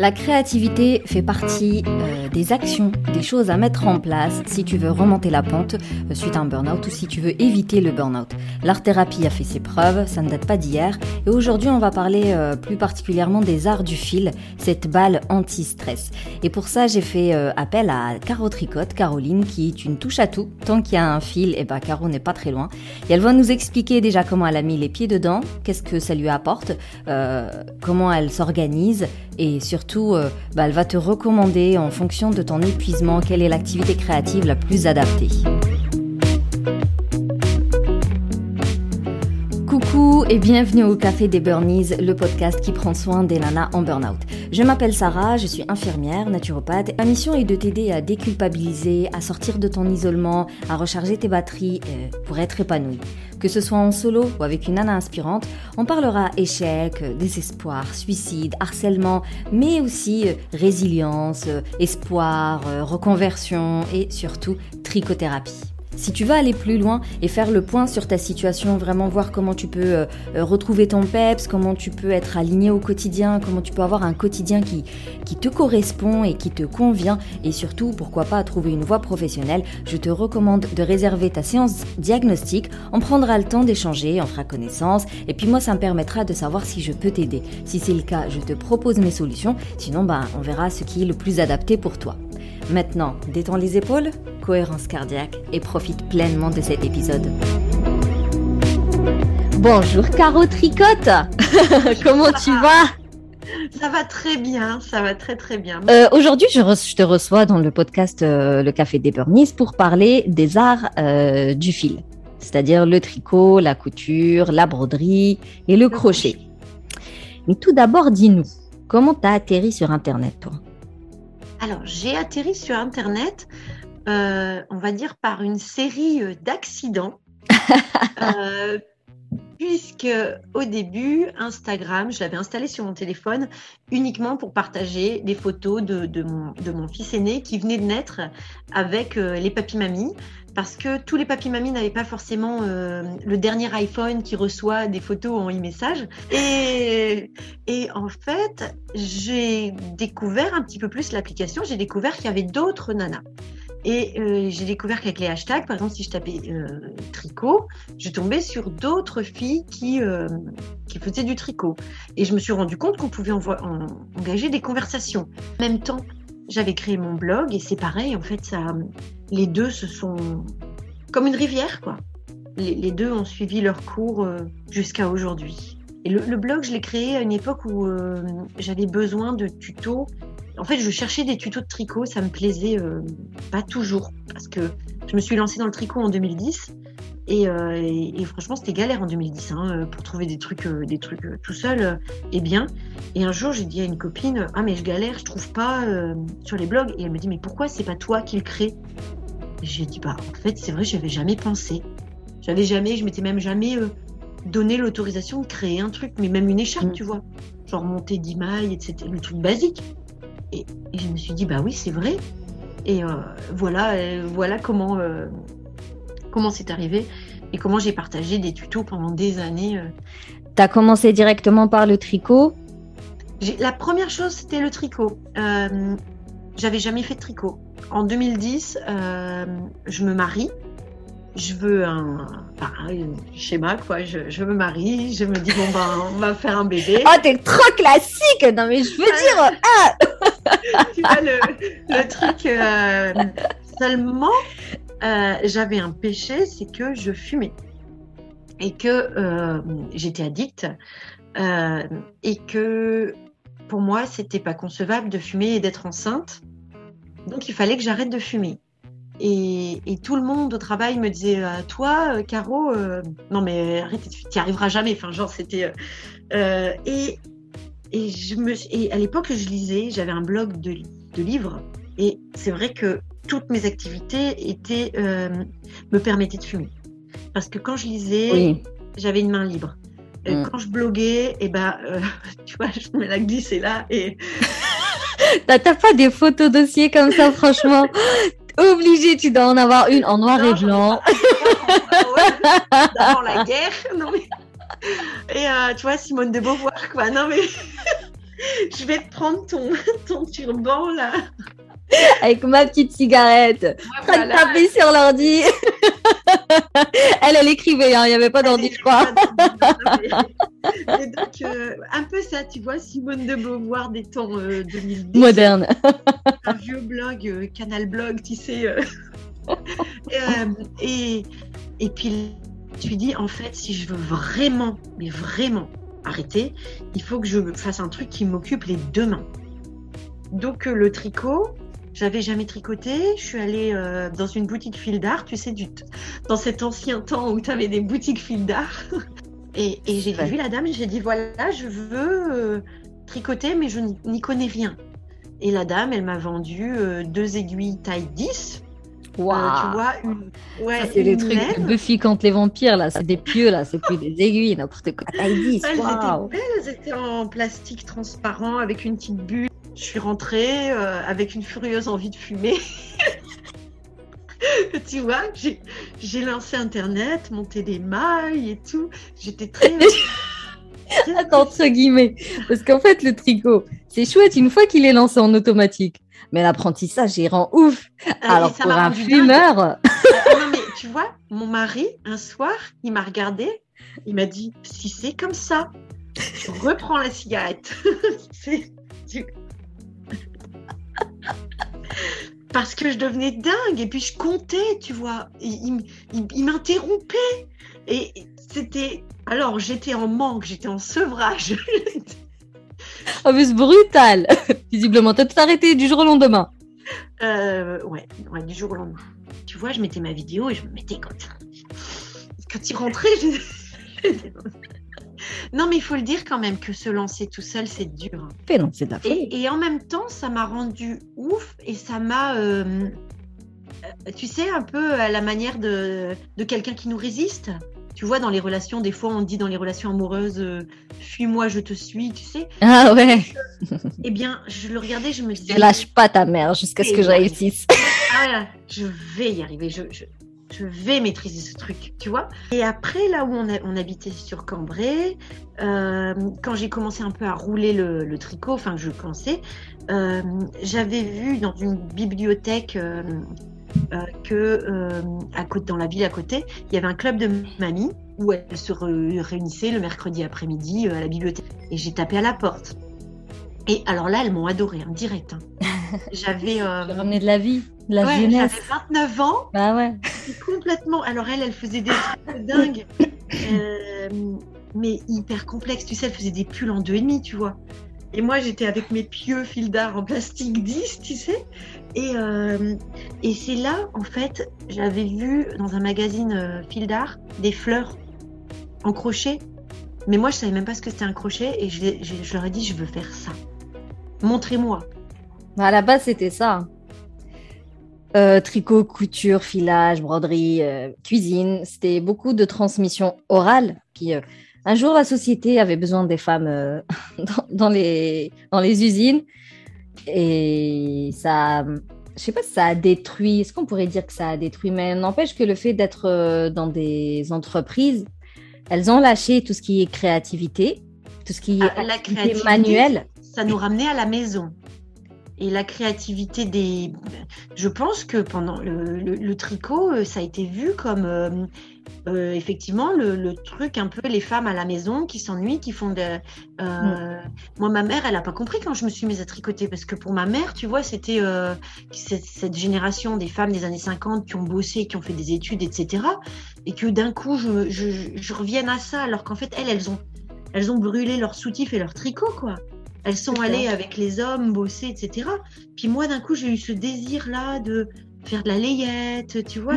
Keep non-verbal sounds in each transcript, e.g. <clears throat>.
La créativité fait partie euh, des actions, des choses à mettre en place si tu veux remonter la pente euh, suite à un burn-out ou si tu veux éviter le burn-out. L'art-thérapie a fait ses preuves, ça ne date pas d'hier. Et aujourd'hui, on va parler euh, plus particulièrement des arts du fil, cette balle anti-stress. Et pour ça, j'ai fait appel à Caro Tricotte, Caroline, qui est une touche à tout. Tant qu'il y a un fil, et eh ben Caro n'est pas très loin. Et elle va nous expliquer déjà comment elle a mis les pieds dedans, qu'est-ce que ça lui apporte, comment elle s'organise et surtout euh, bah, elle va te recommander en fonction de ton épuisement quelle est l'activité créative la plus adaptée. Et bienvenue au Café des Burnies, le podcast qui prend soin des nanas en burn-out. Je m'appelle Sarah, je suis infirmière, naturopathe. Ma mission est de t'aider à déculpabiliser, à sortir de ton isolement, à recharger tes batteries euh, pour être épanouie. Que ce soit en solo ou avec une nana inspirante, on parlera échec, désespoir, suicide, harcèlement, mais aussi euh, résilience, euh, espoir, reconversion et surtout trichothérapie. Si tu veux aller plus loin et faire le point sur ta situation, vraiment voir comment tu peux euh, euh, retrouver ton peps, comment tu peux être aligné au quotidien, comment tu peux avoir un quotidien qui, qui te correspond et qui te convient, et surtout, pourquoi pas trouver une voie professionnelle, je te recommande de réserver ta séance diagnostique. On prendra le temps d'échanger, on fera connaissance, et puis moi, ça me permettra de savoir si je peux t'aider. Si c'est le cas, je te propose mes solutions, sinon, ben, on verra ce qui est le plus adapté pour toi. Maintenant, détends les épaules, cohérence cardiaque et profite pleinement de cet épisode. Bonjour Caro Tricotte <laughs> Comment tu vas? Ça va très bien, ça va très très bien. Euh, aujourd'hui, je, te reçois dans le podcast euh, Le Café des Burnies pour parler des arts euh, du fil, c'est-à-dire le tricot, la couture, la broderie et le, crochet. Mais tout d'abord, dis-nous, comment tu as atterri sur Internet, toi? Alors, j'ai atterri sur Internet, euh, on va dire, par une série euh, d'accidents. <laughs> Euh, puisque au début, Instagram, je l'avais installé sur mon téléphone uniquement pour partager des photos de, mon, fils aîné qui venait de naître avec les papis-mamies parce que tous les papis-mamies n'avaient pas forcément euh, le dernier iPhone qui reçoit des photos en e-message. Et, et en fait, j'ai découvert un petit peu plus l'application, j'ai découvert qu'il y avait d'autres nanas. Et euh, j'ai découvert qu'avec les hashtags, par exemple, si je tapais euh, tricot, je tombais sur d'autres filles qui, qui faisaient du tricot. Et je me suis rendu compte qu'on pouvait engager des conversations. En même temps, j'avais créé mon blog et c'est pareil, en fait, ça, les deux se sont comme une rivière, quoi. Les, deux ont suivi leur cours euh, jusqu'à aujourd'hui. Et le, blog, je l'ai créé à une époque où euh, j'avais besoin de tutos. En fait, je cherchais des tutos de tricot, ça me plaisait euh, pas toujours parce que je me suis lancée dans le tricot en 2010 et, franchement, c'était galère en 2010 hein, pour trouver des trucs, des trucs tout seul et bien. Et un jour, j'ai dit à une copine Ah, mais je galère, je trouve pas sur les blogs. Et elle me dit Mais pourquoi c'est pas toi qui le crée? J'ai dit, bah, en fait, c'est vrai, j'avais jamais pensé. J'avais jamais, je m'étais même jamais euh, donné l'autorisation de créer un truc, mais même une écharpe, mm. tu vois. Genre monter 10 mailles, etc. Le truc basique. Et, je me suis dit, bah oui, c'est vrai. Et euh, voilà, euh, voilà comment comment c'est arrivé et comment j'ai partagé des tutos pendant des années. Tu as commencé directement par le tricot? La première chose, c'était le tricot. J'avais jamais fait de tricot en 2010, euh, je me marie. Je veux un, schéma, quoi. Je, me marie, je me dis, bon, ben, on va faire un bébé. Oh, t'es trop classique! Non, mais je veux dire, ah! <laughs> tu vois, le, truc, euh, seulement, euh, j'avais un péché, c'est que je fumais. Et que j'étais addict. et que pour moi, c'était pas concevable de fumer et d'être enceinte. Donc il fallait que j'arrête de fumer. Et, tout le monde au travail me disait euh, Toi, euh, Caro, euh, non mais arrête, tu n'y arriveras jamais. Enfin, genre, c'était. et, et, et à l'époque, je lisais, j'avais un blog de, livres. Et c'est vrai que toutes mes activités étaient, me permettaient de fumer. Parce que quand je lisais, j'avais une main libre. Mm. Quand je bloguais, et eh ben, <laughs> tu vois, je me la glissais là et. <laughs> T'as pas des photos dossiers comme ça, franchement? <laughs> Obligé, tu dois en avoir une en noir et blanc. D'avant la guerre. Non mais... Et euh, tu vois, Simone de Beauvoir, quoi. Non mais. je vais te prendre ton, ton turban là. <laughs> Avec ma petite cigarette. Ouais, voilà. taper sur l'ordi. <laughs> elle, elle écrivait, hein, il n'y avait pas d'ordi, je crois. <laughs> Et donc, euh, un peu ça, tu vois, Simone de Beauvoir des temps 2010. Euh, Moderne. un vieux blog, euh, Canal Blog, tu sais. et, et puis, tu dis, en fait, si je veux vraiment, mais vraiment arrêter, il faut que je fasse un truc qui m'occupe les deux mains. Donc, le tricot, j'avais jamais tricoté. Je suis allée euh, dans une boutique fil d'art, tu sais, du dans cet ancien temps où tu avais des boutiques fil d'art. <laughs> et, j'ai vu la dame, j'ai dit voilà, je veux euh, tricoter, mais je n'y connais rien. Et la dame, elle m'a vendu euh, deux aiguilles taille 10. Wow. tu vois, ouais, c'est des trucs Buffy contre les vampires, là, c'est des pieux, là, c'est plus des aiguilles, n'importe quoi. Taille 10. Elles étaient belles, elles étaient en plastique transparent avec une petite bulle je suis rentrée euh, avec une furieuse envie de fumer. <laughs> tu vois, j'ai lancé Internet, monté des mailles et tout. J'étais très... <laughs> Attends, entre guillemets. Parce qu'en fait, le tricot, c'est chouette une fois qu'il est lancé en automatique. Mais l'apprentissage, il rend ouf. Ah, Alors, pour un fumeur. <laughs> Ah, non, mais tu vois, mon mari, un soir, il m'a regardé. Il m'a dit si c'est comme ça, je reprends la cigarette. Parce que je devenais dingue et puis je comptais, tu vois. Il, m'interrompait et c'était. Alors j'étais en manque, j'étais en sevrage. <laughs> oh, mais c'est brutal <laughs> Visiblement, t'as tout arrêté du jour au lendemain. Euh, ouais, ouais, du jour au lendemain. Tu vois, je mettais ma vidéo et je me mettais comme ça. Quand il rentrait, je. <laughs> Non, mais il faut le dire quand même que se lancer tout seul, c'est dur. non, c'est et, et, en même temps, ça m'a rendu ouf et ça m'a, euh, euh, tu sais, un peu à la manière de, de quelqu'un qui nous résiste. Tu vois, dans les relations, des fois, on dit dans les relations amoureuses, euh, fuis-moi, je te suis, tu sais. Ah ouais. eh bien, je le regardais, je me disais. Je lâche pas ta mère jusqu'à ce que je réussisse. Ah, je vais y arriver. Je, je, je vais maîtriser ce truc, tu vois. Et après, là où on, habitait sur Cambrai, euh, quand j'ai commencé un peu à rouler le, tricot, enfin je commençais, euh, j'avais vu dans une bibliothèque euh, que à côté, dans la ville à côté, il y avait un club de mamies où elles se réunissaient le mercredi après-midi à la bibliothèque. Et j'ai tapé à la porte. Et alors là, elles m'ont adoré, en direct. Hein. J'avais. Euh... ramené de la vie, de la ouais, jeunesse. J'avais 29 ans. Bah ouais. Complètement. Alors elle, elle faisait des trucs dingues, euh, mais hyper complexes. Tu sais, elle faisait des pulls en deux et demi, tu vois. Et moi, j'étais avec mes pieux fils d'art en plastique 10, tu sais. Et, euh, et c'est là, en fait, j'avais vu dans un magazine euh, fil d'art des fleurs en crochet. Mais moi, je savais même pas ce que c'était un crochet et je, je leur ai dit, je veux faire ça. Montrez-moi. À la base, c'était ça. Euh, tricot, couture, filage, broderie, euh, cuisine. C'était beaucoup de transmission orale. Puis euh, un jour, la société avait besoin des femmes <laughs> dans, les, dans les usines. Et ça, je sais pas si ça a détruit, est-ce qu'on pourrait dire que ça a détruit, mais n'empêche que le fait d'être dans des entreprises, elles ont lâché tout ce qui est créativité, tout ce qui est ah, manuel. Ça nous ramenait à la maison et la créativité des. Je pense que pendant le, tricot, euh, ça a été vu comme euh, euh, effectivement le, truc un peu les femmes à la maison qui s'ennuient, qui font de. Mm. Moi, ma mère, elle n'a pas compris quand je me suis mise à tricoter parce que pour ma mère, tu vois, c'était cette, génération des femmes des années 50 qui ont bossé, qui ont fait des études, etc. Et que d'un coup, je, je, je, revienne à ça alors qu'en fait, elles, elles ont, elles ont brûlé leur soutif et leur tricot, quoi. Elles sont allées avec les hommes bosser, etc. Puis moi, d'un coup, j'ai eu ce désir-là de faire de la layette, tu vois.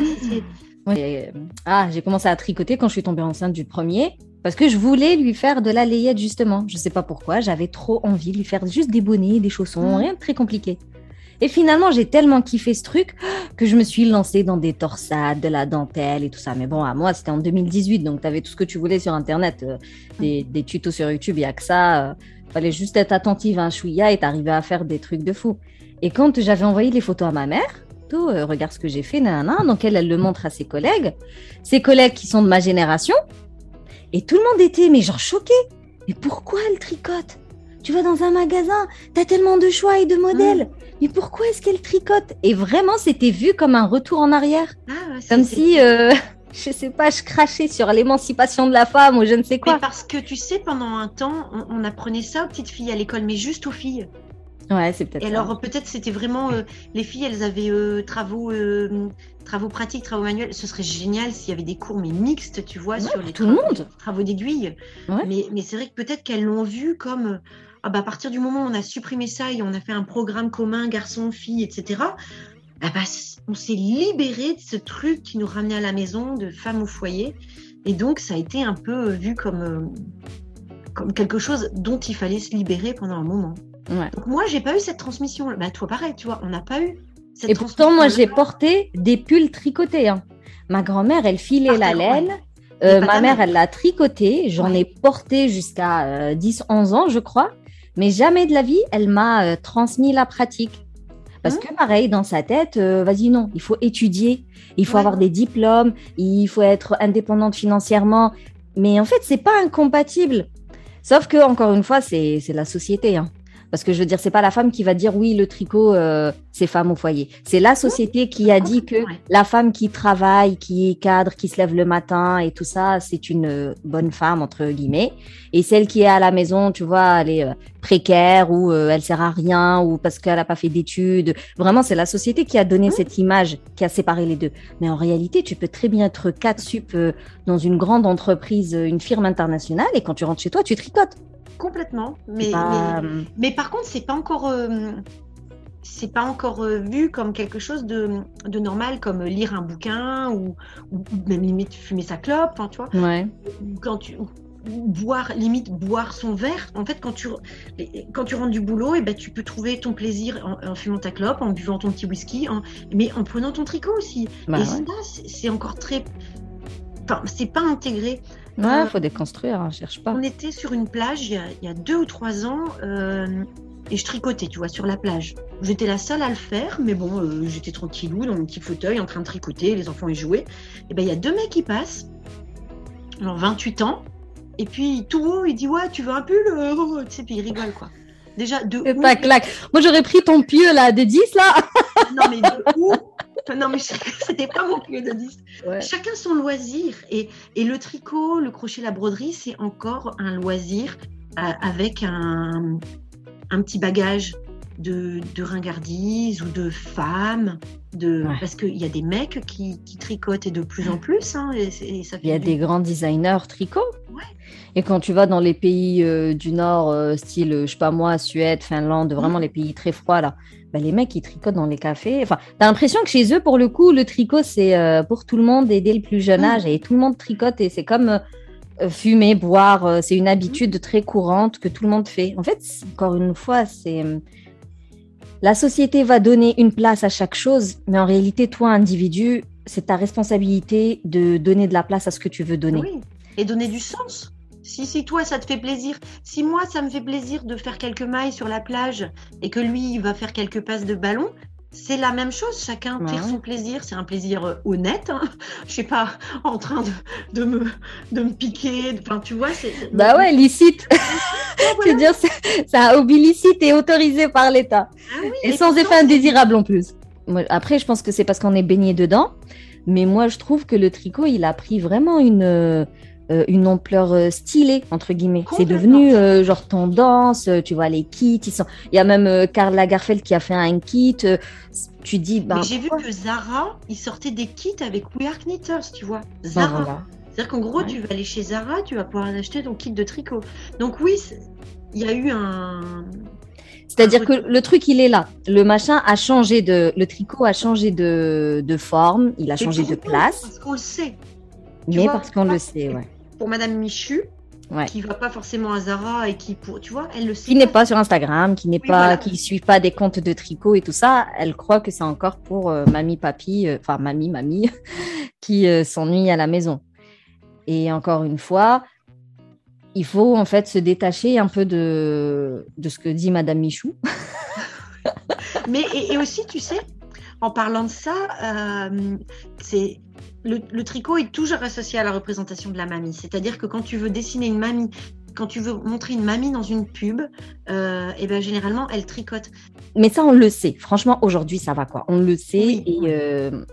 Euh, ah, j'ai commencé à tricoter quand je suis tombée enceinte du premier. Parce que je voulais lui faire de la layette, justement. Je ne sais pas pourquoi. J'avais trop envie de lui faire juste des bonnets, des chaussons, mm. rien de très compliqué. Et finalement, j'ai tellement kiffé ce truc que je me suis lancée dans des torsades, de la dentelle et tout ça. Mais bon, à moi, c'était en 2018, donc tu avais tout ce que tu voulais sur Internet, euh, des, des, tutos sur YouTube, il n'y a que ça. Euh, fallait juste être attentive à un chouïa et t'arriver à faire des trucs de fou. Et quand j'avais envoyé les photos à ma mère, tout, euh, regarde ce que j'ai fait, nanana, donc elle, elle le montre à ses collègues, ses collègues qui sont de ma génération, et tout le monde était, mais genre choqué. Mais pourquoi elle tricote? Tu vas dans un magasin, tu as tellement de choix et de modèles. Mm. Mais pourquoi est-ce qu'elle tricote? Et vraiment, c'était vu comme un retour en arrière. Ah, comme si, euh, je sais pas, je crachais sur l'émancipation de la femme ou je ne sais quoi. Mais parce que tu sais, pendant un temps, on, on apprenait ça aux petites filles à l'école, mais juste aux filles. Ouais, c'est peut-être. Et alors peut-être c'était vraiment euh, les filles, elles avaient euh, travaux, euh, travaux pratiques, travaux manuels. Ce serait génial s'il y avait des cours mais mixtes, tu vois, sur les tout travaux, le monde. travaux d'aiguille. Mais, mais c'est vrai que peut-être qu'elles l'ont vu comme ah bah à partir du moment où on a supprimé ça et on a fait un programme commun garçon fille etc. Ah bah, on s'est libéré de ce truc qui nous ramenait à la maison de femme au foyer et donc ça a été un peu vu comme comme quelque chose dont il fallait se libérer pendant un moment. Donc moi, j'ai pas eu cette transmission. Bah, toi, pareil, tu vois, on n'a pas eu. Cette Et pourtant, moi, j'ai porté des pulls tricotés. Hein. Ma grand-mère, elle filait la laine. Euh, ma mère, elle l'a tricoté. J'en ai porté jusqu'à 10-11 euh, ans, je crois. Mais jamais de la vie, elle m'a euh, transmis la pratique. Parce hein que pareil, dans sa tête, vas-y, non, il faut étudier, il faut avoir des diplômes, il faut être indépendante financièrement. Mais en fait, c'est pas incompatible. Sauf que, encore une fois, c'est la société. Hein. Parce que je veux dire, c'est pas la femme qui va dire oui, le tricot, euh, c'est femme au foyer. C'est la société qui a dit que la femme qui travaille, qui est cadre, qui se lève le matin et tout ça, c'est une euh, bonne femme, entre guillemets. Et celle qui est à la maison, tu vois, elle est euh, précaire ou elle sert à rien ou parce qu'elle n'a pas fait d'études. Vraiment, c'est la société qui a donné cette image, qui a séparé les deux. Mais en réalité, tu peux très bien être quatre sup dans une grande entreprise, une firme internationale et quand tu rentres chez toi, tu tricotes. Complètement. Mais, mais, par contre, c'est pas encore. Euh, c'est pas encore euh, vu comme quelque chose de, de, normal, comme lire un bouquin ou, même limite fumer sa clope, tu vois. Ouais. Quand tu, boire, limite boire son verre. En fait, quand tu, quand tu rentres du boulot, et eh ben, tu peux trouver ton plaisir en, fumant ta clope, en buvant ton petit whisky, mais en prenant ton tricot aussi. Bah et ça, c'est encore très. Enfin, c'est pas intégré. Ouais, il euh, faut déconstruire, hein, cherche pas. On était sur une plage il y a, deux ou trois ans euh, et je tricotais, tu vois, sur la plage. J'étais la seule à le faire, mais bon, euh, j'étais tranquillou dans mon petit fauteuil en train de tricoter, les enfants y jouaient. Et ben il y a deux mecs qui passent, alors 28 ans, et puis tout haut, il dit Ouais, tu veux un pull Tu sais, puis il rigole quoi. Déjà, de où pas claque. Moi, j'aurais pris ton pieu là, de 10 là. non, mais de où <laughs> non, mais <laughs> c'était pas mon de 10. Chacun son loisir. Et, et, le tricot, le crochet, la broderie, c'est encore un loisir euh, avec un, un, petit bagage de, de ringardise ou de femmes. De, Parce qu'il y a des mecs qui, qui, tricotent et de plus en plus. Hein, et, ça Il y a des grands designers tricot. Et quand tu vas dans les pays euh, du Nord, euh, style, je sais pas moi, Suède, Finlande, vraiment les pays très froids là, bah, les mecs, ils tricotent dans les cafés. Enfin, t'as l'impression que chez eux, pour le coup, le tricot, c'est euh, pour tout le monde et dès le plus jeune âge. Et tout le monde tricote et c'est comme euh, fumer, boire. Euh, c'est une habitude très courante que tout le monde fait. En fait, encore une fois, c'est. La société va donner une place à chaque chose, mais en réalité, toi, individu, c'est ta responsabilité de donner de la place à ce que tu veux donner. Oui, et donner du sens. Si, si toi, ça te fait plaisir, si moi, ça me fait plaisir de faire quelques mailles sur la plage et que lui, il va faire quelques passes de ballon, c'est la même chose, chacun tire son plaisir, c'est un plaisir euh, honnête, hein. je sais pas, <laughs> en train de, de, me, de me piquer, enfin tu vois, c'est... Bah ouais, licite, <laughs> c'est dire c'est un hobby licite et autorisé par l'État, ah et, sans effet indésirable en plus. Après, je pense que c'est parce qu'on est baigné dedans, mais moi je trouve que le tricot, il a pris vraiment une euh, une ampleur euh, stylée entre guillemets. C'est devenu euh, genre tendance. tu vois les kits, ils sont. Il y a même Karl Lagerfeld qui a fait un kit. tu dis. Bah, j'ai vu que Zara, ils sortaient des kits avec We Are Knitters, tu vois. Bah, Zara. C'est-à-dire qu'en gros, tu vas aller chez Zara, tu vas pouvoir acheter ton kit de tricot. Donc oui, il y a eu un. C'est-à-dire que le truc, il est là. Le machin a changé de, le tricot a changé de, de forme, il a changé de place. Parce qu'on le sait. Mais parce qu'on le sait, ouais pour Madame Michu, ouais. qui va pas forcément à Zara et qui, pour, tu vois, elle le sait. Qui n'est pas sur Instagram, qui n'est pas, qui suit pas des comptes de tricot et tout ça. Elle croit que c'est encore pour euh, mamie, papy, euh, enfin mamie, mamie, <laughs> qui euh, s'ennuie à la maison. Et encore une fois, il faut en fait se détacher un peu de, de ce que dit Madame Michou. <laughs> Mais et, aussi, tu sais, en parlant de ça, c'est le, tricot est toujours associé à la représentation de la mamie. C'est-à-dire que quand tu veux dessiner une mamie quand tu veux montrer une mamie dans une pub, euh, et ben généralement elle tricote. Mais ça, on le sait. Franchement, aujourd'hui, ça va quoi. On le sait. et euh,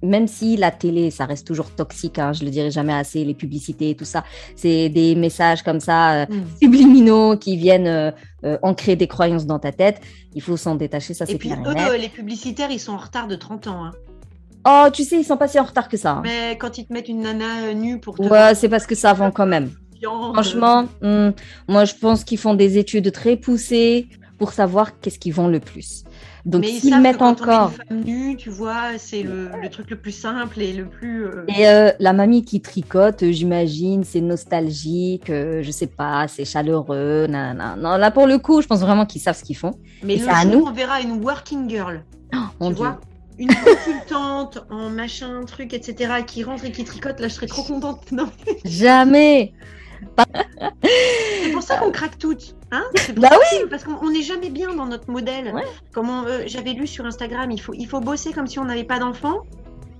même si la télé, ça reste toujours toxique, hein, je le dirai jamais assez, les publicités, tout ça, c'est des messages comme ça, euh, mm. subliminaux, qui viennent ancrer des croyances dans ta tête. Il faut s'en détacher, ça c'est clair. Et puis eux, les publicitaires, ils sont en retard de 30 ans. Hein. Oh, tu sais, ils sont pas si en retard que ça. Hein. Mais quand ils te mettent une nana nue pour te... Ouais, c'est parce que ça vend quand même. Franchement, hmm, moi je pense qu'ils font des études très poussées pour savoir qu'est-ce qu'ils vend le plus. Donc s'ils mettent encore. tu vois, c'est le, truc le plus simple et le plus. Euh, et euh, la mamie qui tricote, j'imagine, c'est nostalgique, euh, je sais pas, c'est chaleureux. Non, là pour le coup, je pense vraiment qu'ils savent ce qu'ils font. Mais le jour nous... on verra une working girl. Oh, tu vois une consultante <laughs> en machin, truc, etc., qui rentre et qui tricote, là, je serais trop contente. <laughs> Non. Jamais c'est pour ça qu'on craque toutes. Hein bah oui Parce qu'on n'est jamais bien dans notre modèle. Comment euh, J'avais lu sur Instagram, il faut, il faut bosser comme si on n'avait pas d'enfants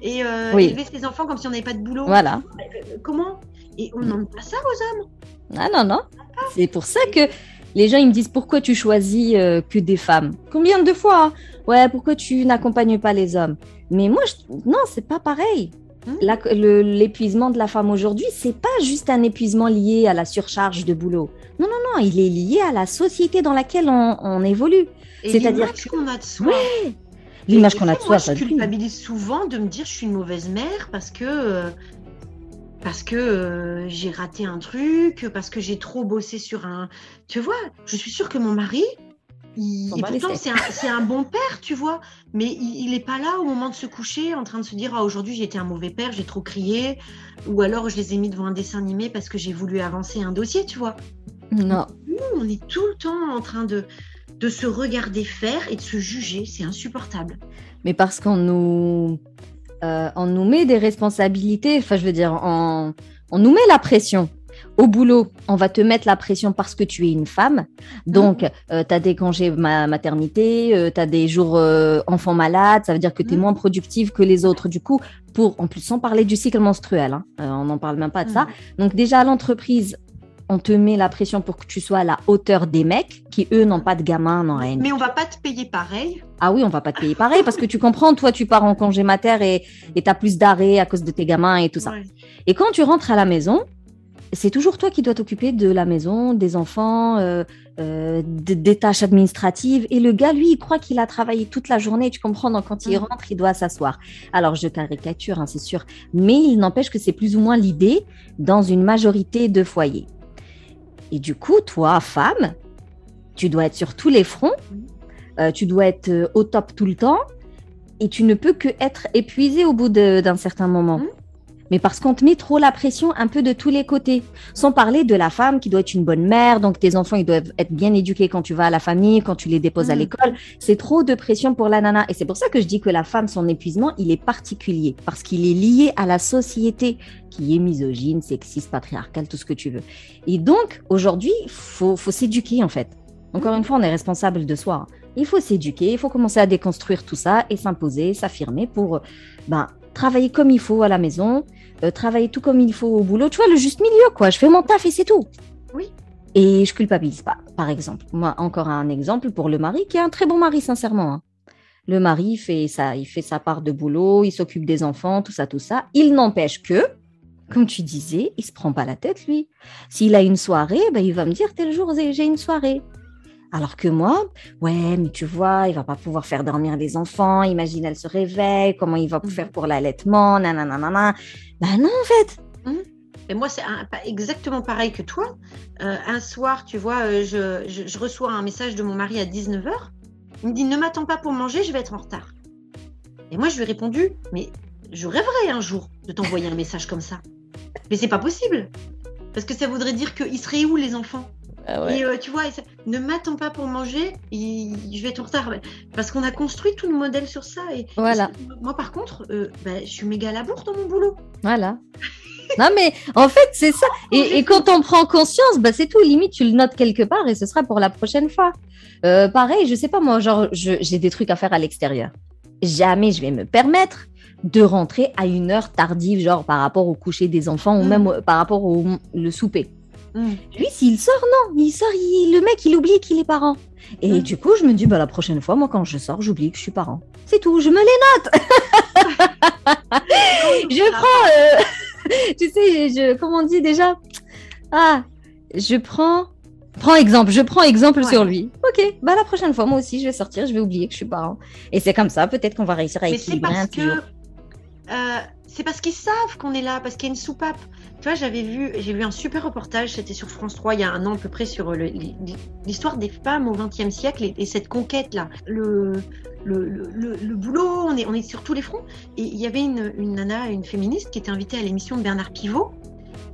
et euh, élever ses enfants comme si on n'avait pas de boulot. Voilà. Euh, comment? Et on n'en pas ça aux hommes. Ah non, non. C'est pour ça que les gens ils me disent pourquoi tu choisis que des femmes? Combien de fois hein? Ouais, pourquoi tu n'accompagnes pas les hommes? Mais moi, je... non, c'est pas pareil. Hmm. L'épuisement de la femme aujourd'hui, c'est pas juste un épuisement lié à la surcharge de boulot. Non, non, non, il est lié à la société dans laquelle on, évolue. C'est-à-dire l'image qu'on a de soi. L'image qu'on a de soi. je culpabilise souvent de me dire je suis une mauvaise mère parce que euh, parce que euh, j'ai raté un truc, parce que j'ai trop bossé sur un. Tu vois, je suis sûre que mon mari, et pourtant, c'est un, bon père, tu vois, mais il n'est pas là au moment de se coucher en train de se dire ah, aujourd'hui j'ai été un mauvais père, j'ai trop crié, ou alors je les ai mis devant un dessin animé parce que j'ai voulu avancer un dossier, tu vois. Non. Nous, on est tout le temps en train de, de se regarder faire et de se juger, c'est insupportable. Mais parce qu'on nous, euh, on nous met des responsabilités, enfin je veux dire, on, on nous met la pression au boulot, on va te mettre la pression parce que tu es une femme. Donc, mhm. euh, tu as des congés maternité, euh, tu as des jours euh, enfants malades, ça veut dire que tu es mhm. moins productive que les autres. Du coup, pour en plus, sans parler du cycle menstruel, hein, on n'en parle même pas de ça. Mhm. Donc, déjà, à l'entreprise, on te met la pression pour que tu sois à la hauteur des mecs qui, eux, n'ont pas de gamins, n'ont rien. Mais on va pas te payer pareil. Ah oui, on va pas te payer pareil parce que tu comprends, toi, tu pars en congé mater et tu as plus d'arrêt à cause de tes gamins et tout ça. Et quand tu rentres à la maison, c'est toujours toi qui dois t'occuper de la maison, des enfants, euh, euh, des tâches administratives. Et le gars, lui, il croit qu'il a travaillé toute la journée. Tu comprends Donc, quand il rentre, il doit s'asseoir. Alors, je caricature, hein, c'est sûr. Mais il n'empêche que c'est plus ou moins l'idée dans une majorité de foyers. Et du coup, toi, femme, tu dois être sur tous les fronts. Euh, tu dois être au top tout le temps. Et tu ne peux que être épuisé au bout d'un certain moment. Mm mais parce qu'on te met trop la pression un peu de tous les côtés. Sans parler de la femme qui doit être une bonne mère, donc tes enfants, ils doivent être bien éduqués quand tu vas à la famille, quand tu les déposes à mm. l'école. C'est trop de pression pour la nana. Et c'est pour ça que je dis que la femme, son épuisement, il est particulier, parce qu'il est lié à la société qui est misogyne, sexiste, patriarcale, tout ce que tu veux. Et donc, aujourd'hui, il faut, faut s'éduquer, en fait. Encore une fois, on est responsable de soi. Il faut s'éduquer, il faut commencer à déconstruire tout ça et s'imposer, s'affirmer pour ben, travailler comme il faut à la maison, euh, travailler tout comme il faut au boulot. Tu vois, le juste milieu, quoi. Je fais mon taf et c'est tout. Oui. Et je culpabilise pas, par exemple. Moi, encore un exemple pour le mari, qui est un très bon mari, sincèrement. Hein. Le mari fait ça, il fait sa part de boulot, il s'occupe des enfants, tout ça, tout ça. Il n'empêche que, comme tu disais, il se prend pas la tête, lui. S'il a une soirée, ben, il va me dire tel jour j'ai une soirée. Alors que moi, ouais, mais tu vois, il va pas pouvoir faire dormir les enfants. Imagine, elle se réveille, comment il va mmh. faire pour l'allaitement, nanana. Ben non, en fait. Mmh. Et moi, c'est exactement pareil que toi. Euh, un soir, tu vois, euh, je, reçois un message de mon mari à 19h. Il me dit Ne m'attends pas pour manger, je vais être en retard. Et moi, je lui ai répondu Mais je rêverais un jour de t'envoyer un message comme ça. Mais c'est pas possible. Parce que ça voudrait dire qu'ils seraient où les enfants? Ah et euh, tu vois, ne m'attends pas pour manger, je vais être en retard. Parce qu'on a construit tout le modèle sur ça. Et, voilà. moi, par contre, euh, bah, je suis méga labour dans mon boulot. Voilà. <laughs> non, mais en fait, c'est ça. <laughs> Et, quand on prend conscience, bah, c'est tout. Limite, tu le notes quelque part et ce sera pour la prochaine fois. Euh, pareil, je sais pas, moi, genre, j'ai des trucs à faire à l'extérieur. Jamais je vais me permettre de rentrer à une heure tardive, genre par rapport au coucher des enfants ou mm. même par rapport au le souper. Mm. Lui, s'il sort, non. Il sort, le mec, il oublie qu'il est parent. Et mm. du coup, je me dis, bah, la prochaine fois, moi, quand je sors, j'oublie que je suis parent. C'est tout, je me les note. <laughs> je prends, euh, <laughs> tu sais, je, comment on dit déjà? Ah, je prends, prends exemple, je prends exemple sur lui. Ok, bah la prochaine fois, moi aussi, je vais sortir, je vais oublier que je suis parent. Et c'est comme ça, peut-être qu'on va réussir à équilibrer un que... Euh, c'est parce qu'ils savent qu'on est là, parce qu'il y a une soupape. Tu vois, j'avais vu, j'ai lu un super reportage, c'était sur France 3 il y a un an à peu près sur l'histoire des femmes au XXe siècle et, cette conquête-là. Le, le, boulot, on est, on est sur tous les fronts. Et il y avait une, une nana, une féministe qui était invitée à l'émission de Bernard Pivot.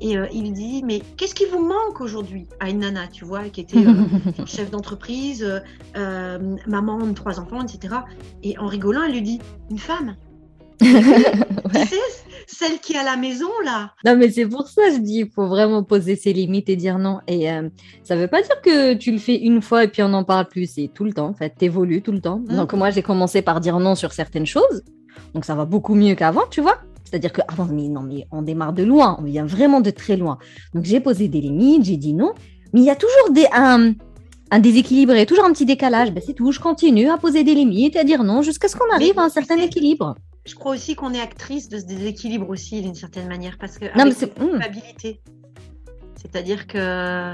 Et euh, il dit, mais qu'est-ce qui vous manque aujourd'hui? À une nana, tu vois, qui était euh, <laughs> chef d'entreprise, euh, maman de trois enfants, etc. Et en rigolant, elle lui dit, une femme. <laughs> celle qui est à la maison là. Non, mais c'est pour ça je dis, il faut vraiment poser ses limites et dire non. Et euh, ça veut pas dire que tu le fais une fois et puis on n'en parle plus. C'est tout le temps, en fait, t'évolues tout le temps. Mmh. Donc moi, j'ai commencé par dire non sur certaines choses. Donc ça va beaucoup mieux qu'avant, tu vois. C'est-à-dire que avant, mais non, mais on démarre de loin, on vient vraiment de très loin. Donc j'ai posé des limites, j'ai dit non. Mais il y a toujours des, un, un déséquilibre et toujours un petit décalage. Ben, c'est tout, je continue à poser des limites et à dire non jusqu'à ce qu'on arrive à un certain équilibre je crois aussi qu'on est actrice de ce déséquilibre aussi d'une certaine manière parce que non, mais c'est hmm. culpabilité. C'est-à-dire que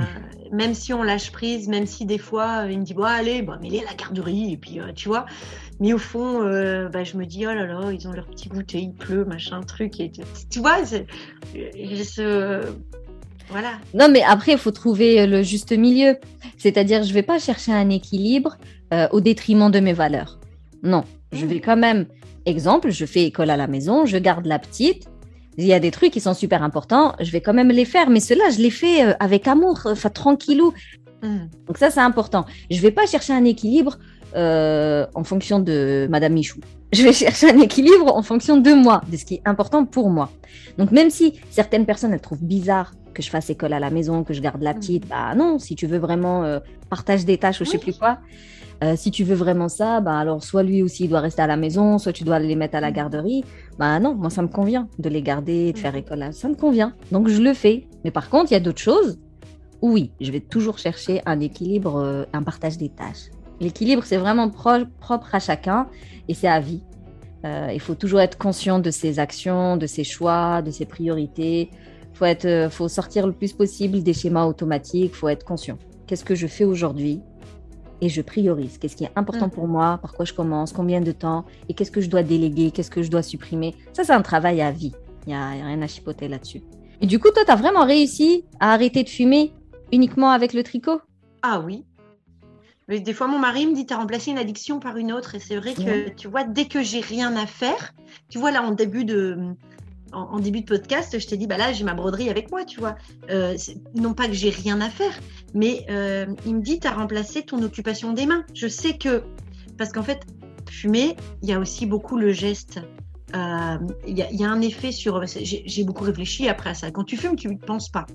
même si on lâche prise, même si des fois il me dit bon allez, bah, mets-les à la garderie et puis euh, tu vois, mais au fond, euh, bah, je me dis oh là là, ils ont leur petit goûter, il pleut, machin truc et tu vois, ce voilà. Non mais après il faut trouver le juste milieu. C'est-à-dire je vais pas chercher un équilibre euh, au détriment de mes valeurs. Non, je hmm. vais quand même Exemple, je fais école à la maison, je garde la petite. Il y a des trucs qui sont super importants, je vais quand même les faire, mais cela, je les fais euh, avec amour, enfin tranquillou. Hmm. Donc ça, c'est important. Je vais pas chercher un équilibre euh, en fonction de Madame Michou. Je vais chercher un équilibre en fonction de moi, de ce qui est important pour moi. Donc même si certaines personnes elles trouvent bizarre que je fasse école à la maison, que je garde la hmm. petite, bah non, si tu veux vraiment euh, partage des tâches ou je sais plus quoi, euh, si tu veux vraiment ça, bah alors soit lui aussi il doit rester à la maison, soit tu dois les mettre à la garderie. Bah non, moi ça me convient de les garder de faire école. Ça me convient. Donc je le fais. Mais par contre, il y a d'autres choses. Oui, je vais toujours chercher un équilibre, euh, un partage des tâches. L'équilibre, c'est vraiment propre à chacun et c'est à vie. Euh, il faut toujours être conscient de ses actions, de ses choix, de ses priorités. Il faut, être, faut sortir le plus possible des schémas automatiques. Il faut être conscient. Qu'est-ce que je fais aujourd'hui et je priorise. Qu'est-ce qui est important mm. pour moi Par quoi je commence Combien de temps Et qu'est-ce que je dois déléguer Qu'est-ce que je dois supprimer Ça, c'est un travail à vie. Il n'y a, rien à chipoter là-dessus. Et du coup, toi, tu as vraiment réussi à arrêter de fumer uniquement avec le tricot? Ah oui. Mais des fois, mon mari me dit, tu as remplacé une addiction par une autre. Et c'est vrai que, tu vois, dès que j'ai rien à faire, tu vois, là, en début de, en, début de podcast, je t'ai dit, bah là, j'ai ma broderie avec moi, tu vois. Euh, non pas que j'ai rien à faire, mais euh, il me dit, tu as remplacé ton occupation des mains. Je sais que, parce qu'en fait, fumer, il y a aussi beaucoup le geste. Euh, il y, a un effet sur. J'ai beaucoup réfléchi après à ça. Quand tu fumes, tu ne penses pas.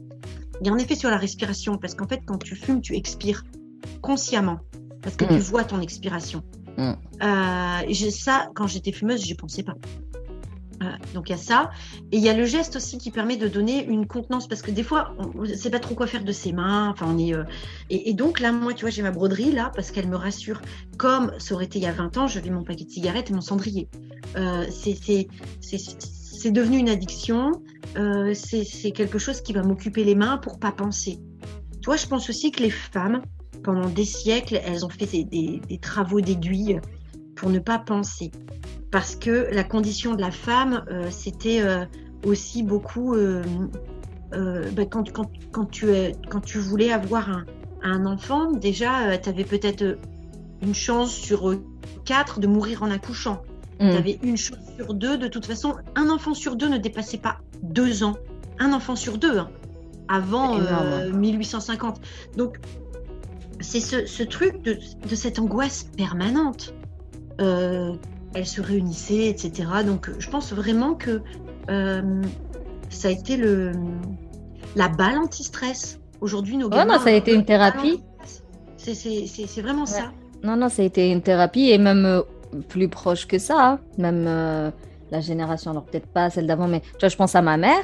Il y a un effet sur la respiration, parce qu'en fait, quand tu fumes, tu expires consciemment, parce que tu mm. vois ton expiration. Mm. ça, quand j'étais fumeuse, je pensais pas. Euh, donc il y a ça. Et il y a le geste aussi qui permet de donner une contenance parce que des fois, on ne sait pas trop quoi faire de ses mains. Enfin, on est, euh, et, donc là, moi, tu vois, j'ai ma broderie là parce qu'elle me rassure. Comme ça aurait été il y a 20 ans, je vais mon paquet de cigarettes et mon cendrier. Euh, c'est devenu une addiction. Euh, c'est quelque chose qui va m'occuper les mains pour pas penser. Toi, je pense aussi que les femmes, pendant des siècles, elles ont fait des, des travaux d'aiguille pour ne pas penser parce que la condition de la femme, euh, c'était euh, aussi beaucoup euh, bah, quand, quand, quand, tu, quand tu voulais avoir un, un enfant, déjà, tu avais peut-être une chance sur quatre de mourir en accouchant. Mm. Tu avais une chance sur deux. De toute façon, un enfant sur deux ne dépassait pas deux ans. Un enfant sur deux, hein, avant 1850. Donc, c'est ce, ce, truc de, de, cette angoisse permanente elles se réunissaient, etc. Donc je pense vraiment que euh, ça a été le, la balle anti-stress. Aujourd'hui, nos gamins... non, ça a été une thérapie. C'est vraiment ça. Non, non, ça a été une thérapie et même euh, plus proche que ça. Hein. Même euh, la génération, alors peut-être pas celle d'avant, mais tu vois, je pense à ma mère.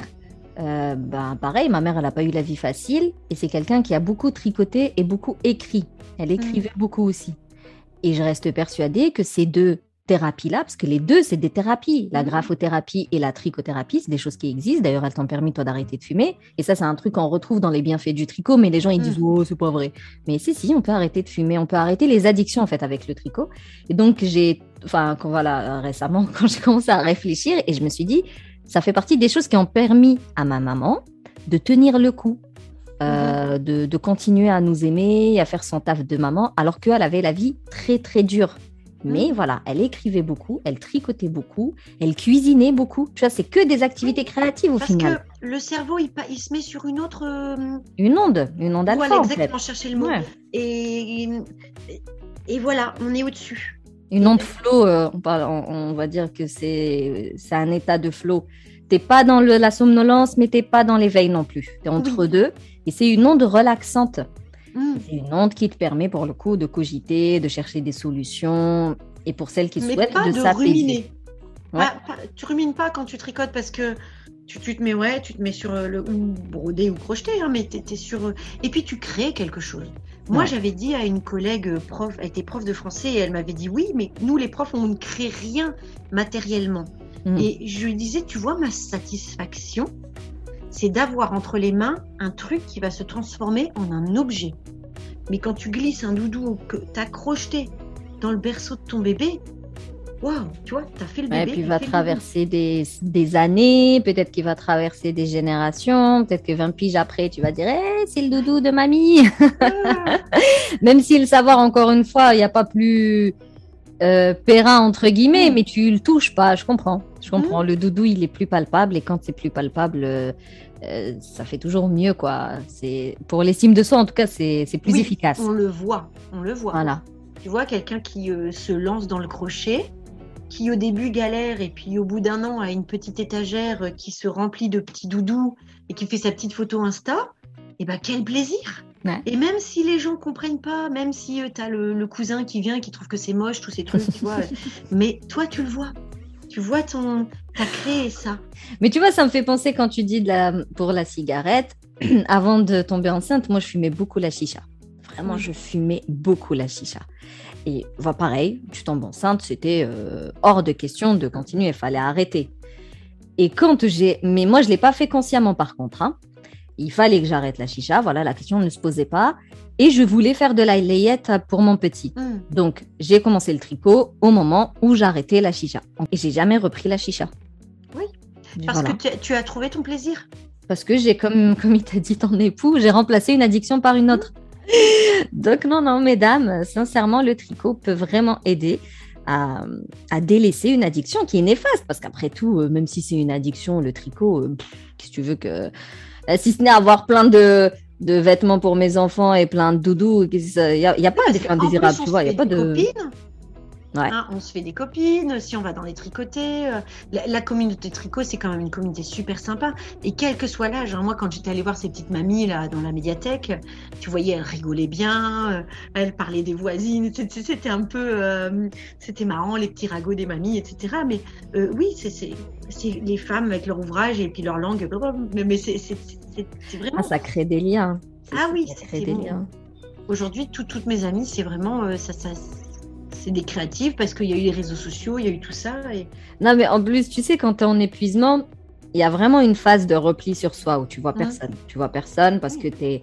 euh, ben, pareil, ma mère, elle n'a pas eu la vie facile et c'est quelqu'un qui a beaucoup tricoté et beaucoup écrit. Elle Mm. écrivait beaucoup aussi. Et je reste persuadée que ces deux thérapies-là, parce que les deux, c'est des thérapies. La Mhm. graphothérapie et la trichothérapie, c'est des choses qui existent. D'ailleurs, elles t'ont permis, toi, d'arrêter de fumer. Et ça, c'est un truc qu'on retrouve dans les bienfaits du tricot, mais les gens, ils disent, Mhm. oh, c'est pas vrai. Mais si, si, on peut arrêter de fumer, on peut arrêter les addictions, en fait, avec le tricot. Et donc, j'ai, enfin, quand, voilà, récemment, <laughs> quand j'ai commencé à réfléchir, et je me suis dit, ça fait partie des choses qui ont permis à ma maman de tenir le coup, euh, de, de continuer à nous aimer, à faire son taf de maman, alors qu'elle avait la vie très, très dure. Mais voilà, elle écrivait beaucoup, elle tricotait beaucoup, elle cuisinait beaucoup. Tu vois, c'est que des activités créatives au Parce final. que le cerveau, il, se met sur une autre. euh, Une onde, une onde alpha voilà, en fait. exactement, chercher le mot. Ouais. Et, et voilà, on est au-dessus. Une onde flow, euh, on, parle, on, on va dire que c'est c'est un état de flow. T'es pas dans le, la somnolence, mais t'es pas dans l'éveil non plus. T'es entre Oui. deux. Et c'est une onde relaxante. Mm. C'est une onde qui te permet pour le coup de cogiter, de chercher des solutions. Et pour celles qui Mais souhaitent pas de de, ruminer. Ouais. Pas- tu rumines pas quand tu tricotes parce que tu, tu te mets ouais, tu te mets sur euh, le ou brodé ou crocheté, hein, mais tu es, sur euh, et puis tu crées quelque chose. Moi, Ouais. j'avais dit à une collègue euh, prof, elle était prof de français et elle m'avait dit oui, mais nous les profs, on ne crée rien matériellement. Mm. Et je lui disais, tu vois, ma satisfaction, c'est d'avoir entre les mains un truc qui va se transformer en un objet. Mais quand tu glisses un doudou que tu as crocheté dans le berceau de ton bébé, waouh, tu vois, tu as fait le Ouais, bébé. puis il t'as va traverser des, des années, peut-être qu'il va traverser des générations, peut-être que 20 piges après, tu vas dire Eh, c'est le doudou de mamie. Ah, <laughs> Même si le savoir, encore une fois, il n'y a pas plus euh, périn, entre guillemets, Mm. mais tu le touches pas, je comprends. Je comprends. Le doudou, il est plus palpable, et quand c'est plus palpable, euh, euh, ça fait toujours mieux, quoi. C'est Pour l'estime de soi, en tout cas, c'est plus Oui, efficace. On le voit, on le voit. Voilà. Tu vois, quelqu'un qui euh, se lance dans le crochet, qui au début galère et puis au bout d'un an a une petite étagère euh, qui se remplit de petits doudous et qui fait sa petite photo Insta, et ben quel plaisir Ouais. Et même si les gens comprennent pas, même si tu as le, le cousin qui vient qui trouve que c'est moche, tous ces trucs, tu vois, <laughs> mais toi tu le vois. Tu vois ton. T'as créé ça. Mais tu vois, ça me fait penser quand tu dis de la, pour la cigarette, <clears throat> avant de tomber enceinte, moi je fumais beaucoup la chicha. Vraiment, je fumais beaucoup la chicha. Et voilà, pareil, tu tombes enceinte, c'était euh, hors de question de continuer, il fallait arrêter. Et quand j'ai. Mais moi, je ne l'ai pas fait consciemment par contre. hein. Il fallait que j'arrête la chicha, voilà, la question ne se posait pas. Et je voulais faire de la layette pour mon petit. Hum. Donc, j'ai commencé le tricot au moment où j'arrêtais la chicha. Et j'ai jamais repris la chicha. Oui, Parce Voilà. que tu, tu as trouvé ton plaisir. Parce que j'ai, comme, <laughs> comme il t'a dit ton époux, j'ai remplacé une addiction par une autre. <laughs> Donc non, non, mesdames, sincèrement, le tricot peut vraiment aider à, à délaisser une addiction qui est néfaste. Parce qu'après tout, euh, même si c'est une addiction, le tricot, euh, qu'est-ce que tu veux que... euh, Si ce n'est avoir plein de, de vêtements pour mes enfants et plein de doudous, il n'y a, y a pas indésirable, on tu vois, il n'y a pas de... copines. Ouais. Hein, on se fait des copines, si on va dans les tricotés. euh, la, la communauté tricot, c'est quand même une communauté super sympa. Et quel que soit l'âge, hein, moi, quand j'étais allée voir ces petites mamies là dans la médiathèque, tu voyais, elles rigolaient bien, euh, elles parlaient des voisines. C'était un peu, euh, c'était marrant, les petits ragots des mamies, etc. Mais oui, c'est les femmes avec leur ouvrage et puis leur langue. Mais, mais c'est vraiment. Ah, ça crée des liens. Ah oui, ça crée des bon. liens. Aujourd'hui, tout- toutes mes amies, c'est vraiment ça, ça c'est des créatives parce qu'il y a eu les réseaux sociaux, il y a eu tout ça. Et... Non, mais en plus, tu sais, quand tu es en épuisement, il y a vraiment une phase de repli sur soi où tu vois Mhm. personne. Tu vois personne parce que t'es-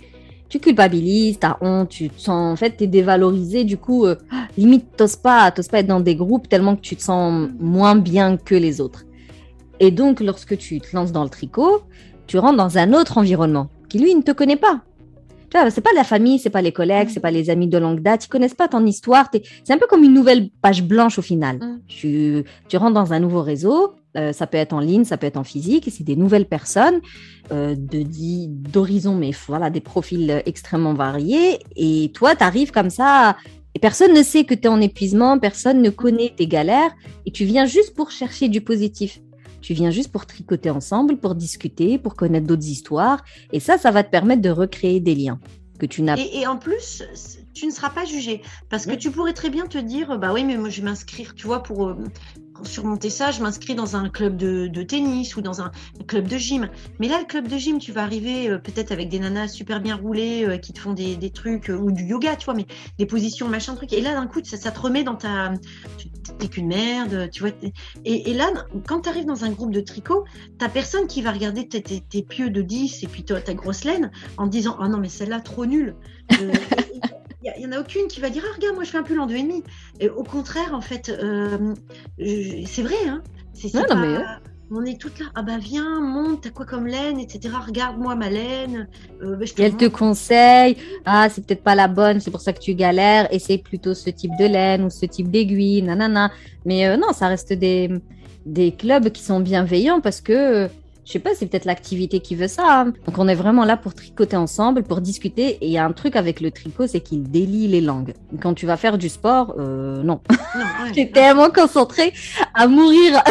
tu culpabilises, tu as honte, tu te sens, en fait, tu es dévalorisé. Du coup, euh, limite, t'oses pas, t'oses pas être dans des groupes tellement que tu te sens moins bien que les autres. Et donc, lorsque tu te lances dans le tricot, tu rentres dans un autre environnement qui, lui, ne te connaît pas. Tu vois, c'est pas la famille, c'est pas les collègues, c'est pas les amis de longue date, ils connaissent pas ton histoire. t'es- C'est un peu comme une nouvelle page blanche au final. Mhm. Tu, tu rentres dans un nouveau réseau, euh, ça peut être en ligne, ça peut être en physique, et c'est des nouvelles personnes euh, d'horizons, mais voilà, des profils euh, extrêmement variés. Et toi, tu arrives comme ça, et personne ne sait que tu es en épuisement, personne ne connaît tes galères, et tu viens juste pour chercher du positif. Tu viens juste pour tricoter ensemble, pour discuter, pour connaître d'autres histoires. Et ça, ça va te permettre de recréer des liens que tu n'as Et, et en plus, tu ne seras pas jugé parce que tu pourrais très bien te dire, bah oui, mais moi je vais m'inscrire, tu vois, pour euh, surmonter ça, je m'inscris dans un club de, tennis ou dans un, club de gym. Mais là, le club de gym, tu vas arriver euh, peut-être avec des nanas super bien roulées euh, qui te font des, trucs ou du yoga, tu vois, mais des positions, machin, truc. Et là, d'un coup, ça, ça, te remet dans ta. T'es qu'une merde, tu vois. Et, là, quand tu arrives dans un groupe de tricot, t'as personne qui va regarder tes, tes, pieux de 10 et puis ta, ta grosse laine en disant Oh non, mais celle-là, trop nulle. Il n'y en a aucune qui va dire Ah, regarde, moi je fais un pull en deux et demi. Et au contraire, en fait, euh, c'est vrai. Hein, c'est non, mais... On est toutes là. Ah bah viens, monte, t'as quoi comme laine, etc. Regarde-moi ma laine. Euh, bah, elle te conseille. Ah, c'est peut-être pas la bonne, c'est pour ça que tu galères. Essaye plutôt ce type de laine ou ce type d'aiguille, nanana. Mais euh, non, ça reste des, des clubs qui sont bienveillants parce que je sais pas, c'est peut-être l'activité qui veut ça. Hein. Donc on est vraiment là pour tricoter ensemble, pour discuter. Et il y a un truc avec le tricot, c'est qu'il délie les langues. Quand tu vas faire du sport, euh, non. non <laughs> ouais, tellement concentrée à mourir.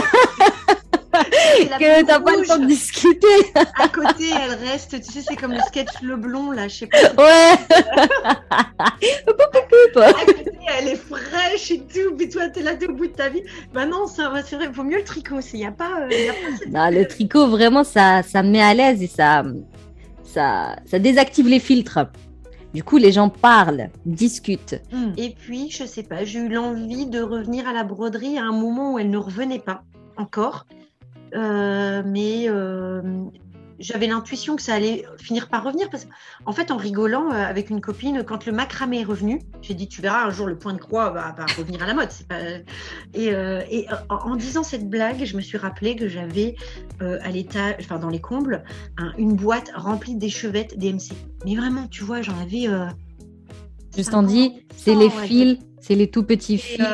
que t'as pas le temps de discuter. à côté, elle reste, tu sais, c'est comme le sketch Le Blond, là, je sais pas. Ouais. <laughs> fraîche et tout, puis toi, t'es là, t'es au bout de ta vie. Bah non, c'est vrai, il vaut mieux le tricot, il n'y a pas. Euh, non, le tricot, vraiment, ça, ça me met à l'aise et ça, ça, ça désactive les filtres. Du coup, les gens parlent, discutent. Hmm. Et puis, je sais pas, j'ai eu l'envie de revenir à la broderie à un moment où elle ne revenait pas encore. Euh, mais euh, j'avais l'intuition que ça allait finir par revenir parce qu'en fait, en rigolant euh, avec une copine, quand le macramé est revenu, j'ai dit tu verras un jour le point de croix va, revenir à la mode. Pas... Et, et en, disant cette blague, je me suis rappelé que j'avais à l'état, enfin dans les combles, une boîte remplie d'échevettes DMC. Mais vraiment, tu vois, j'en avais. Juste en dit, c'est les fils. C'est les tout petits fils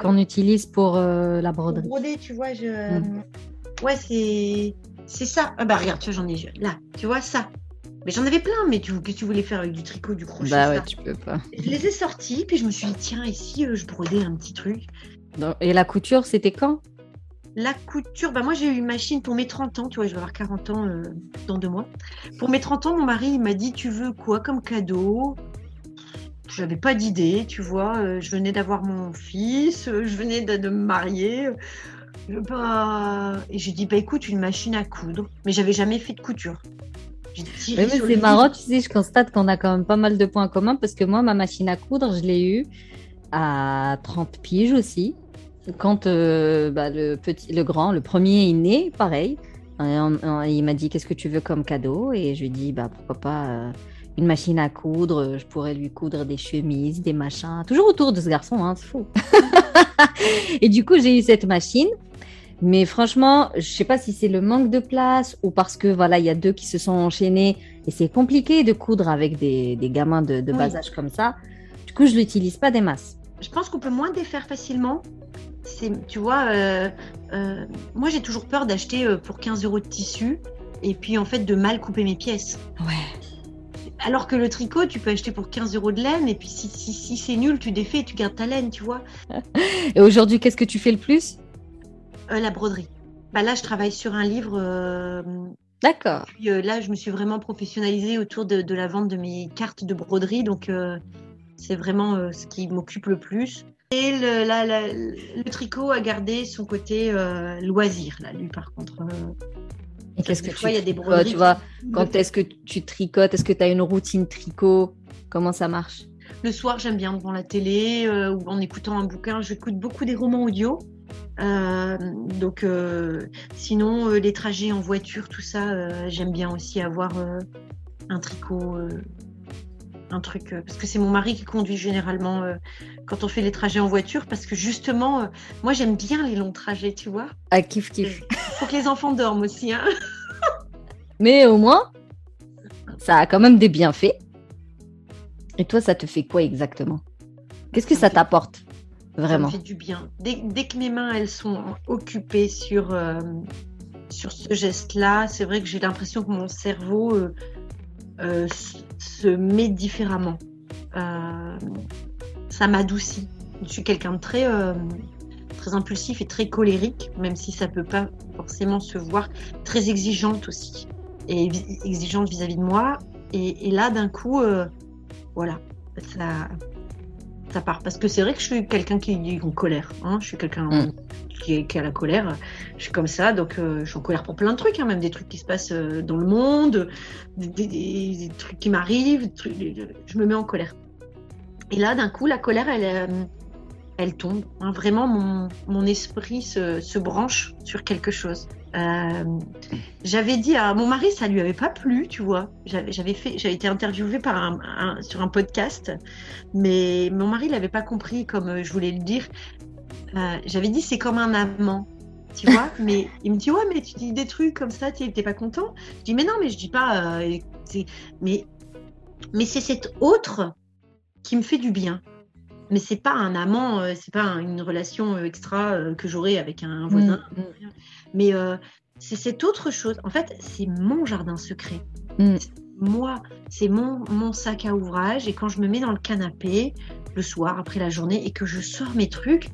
qu'on utilise pour la broderie. Broder, tu vois, je. Hmm. Ouais, c'est c'est ça. Ah bah regarde, tu vois, j'en ai là. Tu vois ça. Mais j'en avais plein, mais tu, que tu voulais faire avec du tricot, du crochet Bah ouais, tu peux pas. Je les ai sortis, puis je me suis dit, tiens, ici, euh, je brodais un petit truc? Et la couture, c'était quand? La couture, bah moi j'ai eu une machine pour mes 30 ans, tu vois, je vais avoir 40 ans euh, dans deux mois. Pour mes 30 ans, mon mari, il m'a dit, tu veux quoi comme cadeau? Je n'avais pas d'idée, tu vois. Euh, je venais d'avoir mon fils, je venais de me marier. Bah... Et j'ai dit, bah écoute, une machine à coudre. Mais j'avais jamais fait de couture. c'est marrant, tu sais, je constate qu'on a quand même pas mal de points communs parce que moi, ma machine à coudre, je l'ai eue à 30 piges aussi. Quand euh, bah, le, petit, le grand, le premier est né, pareil. il m'a dit, qu'est-ce que tu veux comme cadeau? Et je lui ai dit, bah, pourquoi pas euh, une machine à coudre. Je pourrais lui coudre des chemises, des machins. Toujours autour de ce garçon, hein, c'est fou. <laughs> et du coup, j'ai eu cette machine. Mais franchement, je sais pas si c'est le manque de place ou parce que voilà, il y a deux qui se sont enchaînés et c'est compliqué de coudre avec des, des gamins de, de bas âge comme ça. Du coup, je l'utilise pas des masses. Je pense qu'on peut moins défaire facilement. C'est, tu vois, euh, euh, moi j'ai toujours peur d'acheter euh, pour 15 euros de tissu et puis en fait de mal couper mes pièces. Ouais. Alors que le tricot, tu peux acheter pour 15 euros de laine et puis si, si, si c'est nul, tu défais et tu gardes ta laine, tu vois. <laughs> et aujourd'hui, qu'est-ce que tu fais le plus? La broderie. Bah, là, je travaille sur un livre. Euh, D'accord. Puis euh, là, je me suis vraiment professionnalisée autour de, la vente de mes cartes de broderie. Donc, c'est vraiment ce qui m'occupe le plus. Et le, le, tricot a gardé son côté loisir, là, lui, par contre. Et qu'est-ce que tu il y a des broderies. Tu vois, quand est-ce que tu tricotes Est-ce que tu as une routine tricot? Comment ça marche? Le soir, j'aime bien devant la télé ou en écoutant un bouquin. J'écoute beaucoup des romans audio. Euh, donc, euh, sinon, euh, les trajets en voiture, tout ça, j'aime bien aussi avoir un tricot, un truc. parce que c'est mon mari qui conduit généralement quand on fait les trajets en voiture, parce que justement, moi, j'aime bien les longs trajets, tu vois. Ah, kiff, kiff. Il faut que les enfants dorment aussi. Hein <laughs> Mais au moins, ça a quand même des bienfaits. Et toi, ça te fait quoi exactement? Qu'est-ce que ça t'apporte? Vraiment. Ça me fait du bien. Dès, que mes mains elles sont occupées sur, euh, sur ce geste-là, c'est vrai que j'ai l'impression que mon cerveau euh, euh, se met différemment. ça m'adoucit. Je suis quelqu'un de très, très impulsif et très colérique, même si ça peut pas forcément se voir. Très exigeante aussi. Et exigeante vis-à-vis -vis de moi. Et, et là, d'un coup, voilà, ça, part. Parce que c'est vrai que je suis quelqu'un qui est en colère. Hein. Je suis quelqu'un Mm. qui, est, qui a la colère. Je suis comme ça, donc euh, je suis en colère pour plein de trucs, hein, même des trucs qui se passent euh, dans le monde, des, des- des- des trucs qui m'arrivent. Je me mets en colère. Et là, d'un coup, la colère, elle, euh, elle tombe. hein. Vraiment, mon, mon esprit se, se branche sur quelque chose. Euh, j'avais dit à mon mari, ça lui avait pas plu, tu vois. J'avais, fait, j'avais été interviewée par un, un- sur un podcast, mais mon mari l'avait pas compris comme euh, je voulais le dire. Euh, j'avais dit c'est comme un amant, tu vois. <laughs> mais il me dit ouais, mais tu dis des trucs comme ça, tu t'es pas content. Je dis mais non, mais je dis pas. euh, mais mais c'est cet autre qui me fait du bien. Mais c'est pas un amant, euh, c'est pas un- une relation euh, extra euh, que j'aurais avec un voisin. Mm, Mais euh, c'est cette autre chose. En fait, c'est mon jardin secret. Mm. Moi, c'est mon, mon sac à ouvrage. Et quand je me mets dans le canapé le soir après la journée et que je sors mes trucs,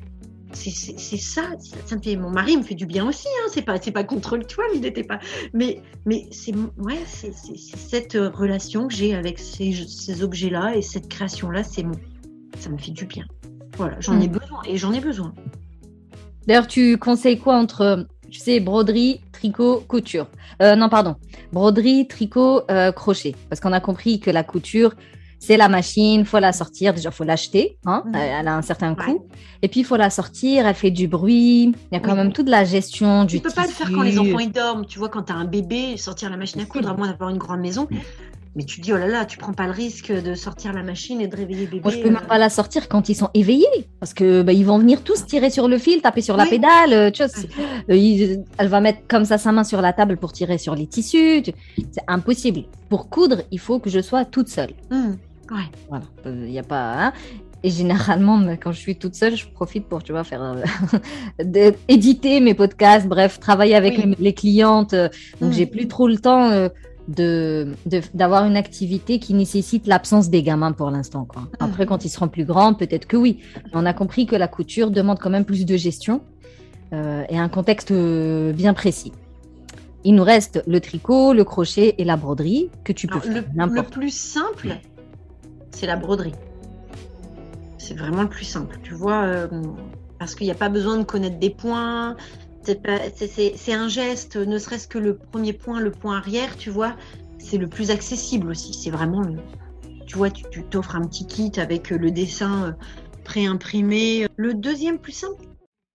c'est ça, ça. ça me fait, mon mari me fait du bien aussi. Hein, c'est pas, c'est pas contre le toi, il n'était pas. Mais, mais c'est ouais, c'est cette relation que j'ai avec ces, ces objets-là et cette création-là, c'est mon. Ça me fait du bien. Voilà, j'en Mm. ai besoin et j'en ai besoin. D'ailleurs, tu conseilles quoi entre, tu sais, broderie, tricot, couture? Euh, Non, pardon. Broderie, tricot, euh, crochet. Parce qu'on a compris que la couture, c'est la machine, faut la sortir. Déjà, faut l'acheter. Hein. Elle a un certain coût. Et puis, il faut la sortir. Elle fait du bruit. Il y a quand Oui. même toute la gestion Tu du peux pas le faire quand les enfants ils dorment. Tu vois, quand tu as un bébé, sortir la machine à coudre, à moins d'avoir une grande maison. Mais tu dis, oh là là, tu prends pas le risque de sortir la machine et de réveiller bébé. Moi, je peux euh. même pas la sortir quand ils sont éveillés, parce que bah, ils vont venir tous tirer sur le fil, taper sur la pédale. euh, Tu vois, c'est- euh, il- elle va mettre comme ça sa main sur la table pour tirer sur les tissus. tu- C'est impossible. Pour coudre, il faut que je sois toute seule. Hum, Ouais. Voilà, il y a pas. hein. Et généralement, mais quand je suis toute seule, je profite pour, tu vois, faire euh, <laughs> de- éditer mes podcasts, bref, travailler avec Oui. les, les clientes. euh, donc, Mm. j'ai plus trop le temps euh, de de- d'avoir une activité qui nécessite l'absence des gamins pour l'instant. quoi. Après, quand ils seront plus grands, peut-être que oui. On a compris que la couture demande quand même plus de gestion euh, et un contexte euh, bien précis. Il nous reste le tricot, le crochet et la broderie que tu peux Alors, faire le, plus simple, c'est la broderie. C'est vraiment le plus simple. Tu vois, euh, parce qu'il n'y a pas besoin de connaître des points. C'est un geste, ne serait-ce que le premier point, le point arrière, tu vois, c'est le plus accessible aussi. C'est vraiment le. Tu vois, tu t'offres un petit kit avec le dessin euh, pré-imprimé. Le deuxième plus simple,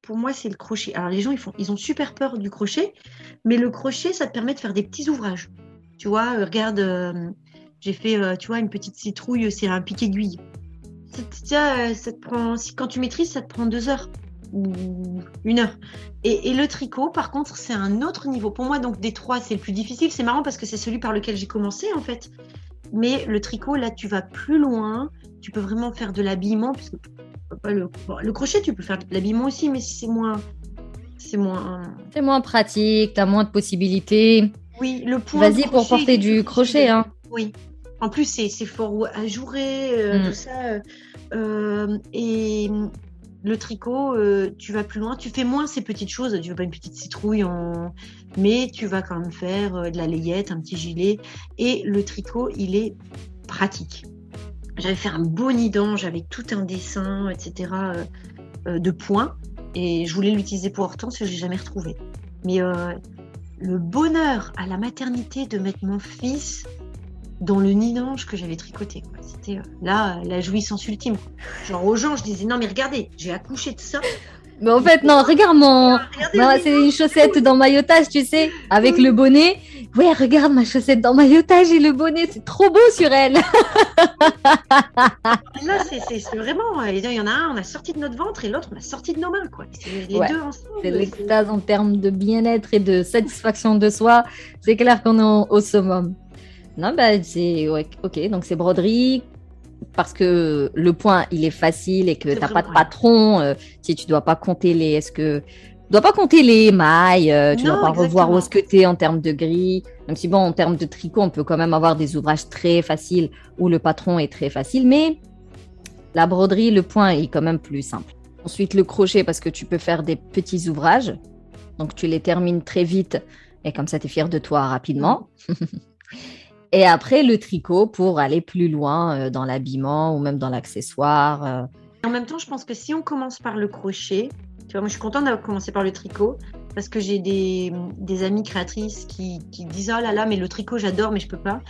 pour moi, c'est le crochet. Alors les gens, ils, font, ils ont super peur du crochet, mais le crochet, ça te permet de faire des petits ouvrages. Tu vois, euh, regarde, euh, j'ai fait, tu vois, une petite citrouille, c'est un pic aiguille. Ça, euh, ça te prend, quand tu maîtrises, ça te prend deux heures ou une heure. Et, et le tricot, par contre, c'est un autre niveau. Pour moi, donc des trois, c'est le plus difficile. C'est marrant parce que c'est celui par lequel j'ai commencé, en fait. Mais le tricot, là, tu vas plus loin. Tu peux vraiment faire de l'habillement, puisque le, le crochet, tu peux faire de l'habillement aussi, mais c'est moins, c'est moins. C'est moins pratique, tu as moins de possibilités. Oui, le point. Vas-y pour porter du crochet. Hein. Oui. En plus, c'est fort ajouré, euh, Mm. tout ça. euh, euh, et le tricot, euh, tu vas plus loin. Tu fais moins ces petites choses. Tu veux pas une petite citrouille, en... mais tu vas quand même faire euh, de la layette, un petit gilet. Et le tricot, il est pratique. J'avais fait un beau nid d'ange avec tout un dessin, etc. euh, de points. Et je voulais l'utiliser pour Hortense, que j'ai jamais retrouvé. Mais le bonheur à la maternité de mettre mon fils dans le nid d'ange que j'avais tricoté. C'était euh, là la jouissance ultime. Genre aux gens, je disais non mais regardez, j'ai accouché de ça. Mais en fait, non, regarde mon. C'est une chaussette d'emmaillotage, tu sais, avec le bonnet. Ouais, regarde ma chaussette d'emmaillotage et le bonnet, c'est trop beau sur elle. <laughs> Là, c'est- vraiment. euh, Il y en a un, on a sorti de notre ventre et l'autre, on a sorti de nos mains. quoi. C'est les Ouais, deux ensemble. C'est l'extase en termes de bien-être et de satisfaction de soi. C'est clair qu'on est au summum. Non, bah, c'est. Ouais, ok, donc c'est broderie. Parce que le point, il est facile et que C'est t'as pas de patron. euh, si tu dois pas compter les. Est-ce que. Tu dois pas compter les mailles. euh, tu Non, dois pas revoir où exactement. est-ce que t'es en termes de gris. Même si bon, en termes de tricot, on peut quand même avoir des ouvrages très faciles où le patron est très facile. Mais la broderie, le point est quand même plus simple. Ensuite, le crochet, parce que tu peux faire des petits ouvrages. Donc, tu les termines très vite et comme ça, tu es fier de toi rapidement. <laughs> et après, le tricot pour aller plus loin euh, dans l'habillement ou même dans l'accessoire. euh, en même temps, je pense que si on commence par le crochet, tu vois, moi je suis contente d'avoir commencé par le tricot parce que j'ai des, des amies créatrices qui, qui disent oh là là, mais le tricot j'adore, mais je peux pas